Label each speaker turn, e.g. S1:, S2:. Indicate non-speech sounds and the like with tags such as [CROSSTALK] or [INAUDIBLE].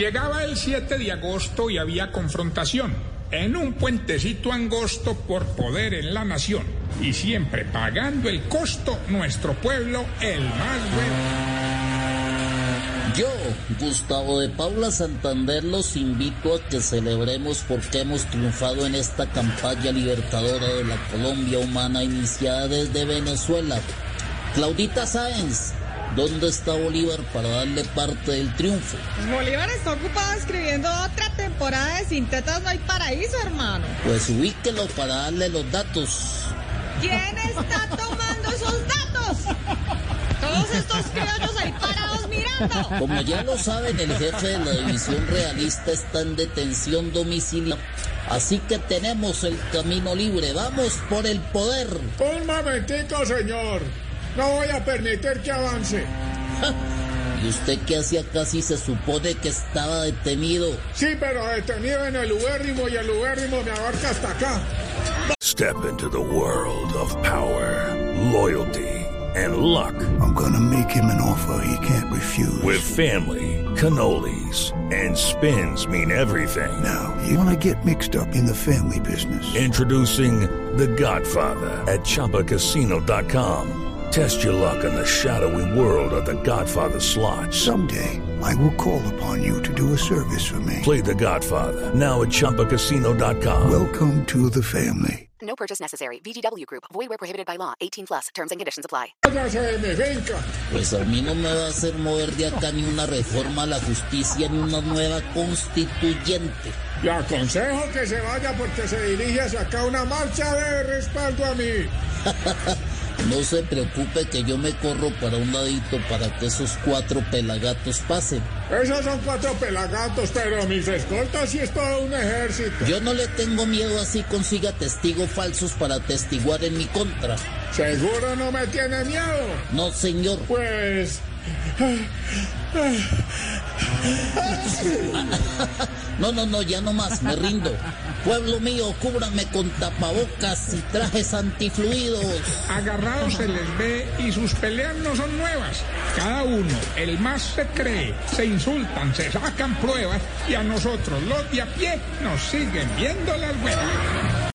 S1: Llegaba el 7 de agosto y había confrontación en un puentecito angosto por poder en la nación y siempre pagando el costo nuestro pueblo el más bueno.
S2: Yo, Gustavo de Paula Santander, los invito a que celebremos porque hemos triunfado en esta campaña libertadora de la Colombia humana iniciada desde Venezuela. Claudita Sáenz, ¿dónde está Bolívar para darle parte del triunfo?
S3: Bolívar está ocupado escribiendo otra temporada de Sin Tetas No hay Paraíso, hermano.
S2: Pues ubíquelo para darle los datos.
S3: ¿Quién está tomando esos datos? Todos estos criollos ahí parados mirando.
S2: Como ya lo saben, el jefe de la división realista está en detención domiciliaria. Así que tenemos el camino libre. Vamos por el poder.
S1: Un momentito, señor. No voy a permitir que avance. [LAUGHS]
S2: ¿Y usted qué hacía casi se supone que estaba detenido?
S1: Sí, pero detenido en el ubérrimo y el ubérrimo me abarca hasta acá.
S4: Step into the world of power, loyalty, and luck.
S5: I'm gonna make him an offer he can't refuse.
S4: With family, cannolis, and spins mean everything.
S5: Now, you wanna get mixed up in the family business.
S4: Introducing The Godfather at ChumbaCasino.com. Test your luck in the shadowy world of The Godfather slot.
S5: Someday, I will call upon you to do a service for me.
S4: Play The Godfather now at ChumbaCasino.com.
S5: Welcome to the family.
S6: No purchase necessary. VGW Group. Void where prohibited by law. 18 plus. Terms and conditions apply.
S1: Váyase de mi finca.
S2: Pues a mí no me va a hacer mover de acá ni una reforma a la justicia ni una nueva constituyente.
S1: Le aconsejo que se vaya porque se dirige hacia acá una marcha de respaldo a mí. [LAUGHS]
S2: No se preocupe que yo me corro para un ladito para que esos cuatro pelagatos pasen.
S1: Esos son cuatro pelagatos, pero mis escoltas sí es todo un ejército.
S2: Yo no le tengo miedo así consiga testigos falsos para atestiguar en mi contra.
S1: ¿Seguro no me tiene miedo?
S2: No, señor.
S1: Pues...
S2: No, no, no, ya no más, me rindo. Pueblo mío, cúbrame con tapabocas y trajes antifluidos.
S1: Agarrados se les ve y sus peleas no son nuevas. Cada uno, el más se cree, se insultan, se sacan pruebas y a nosotros, los de a pie, nos siguen viendo las buenas.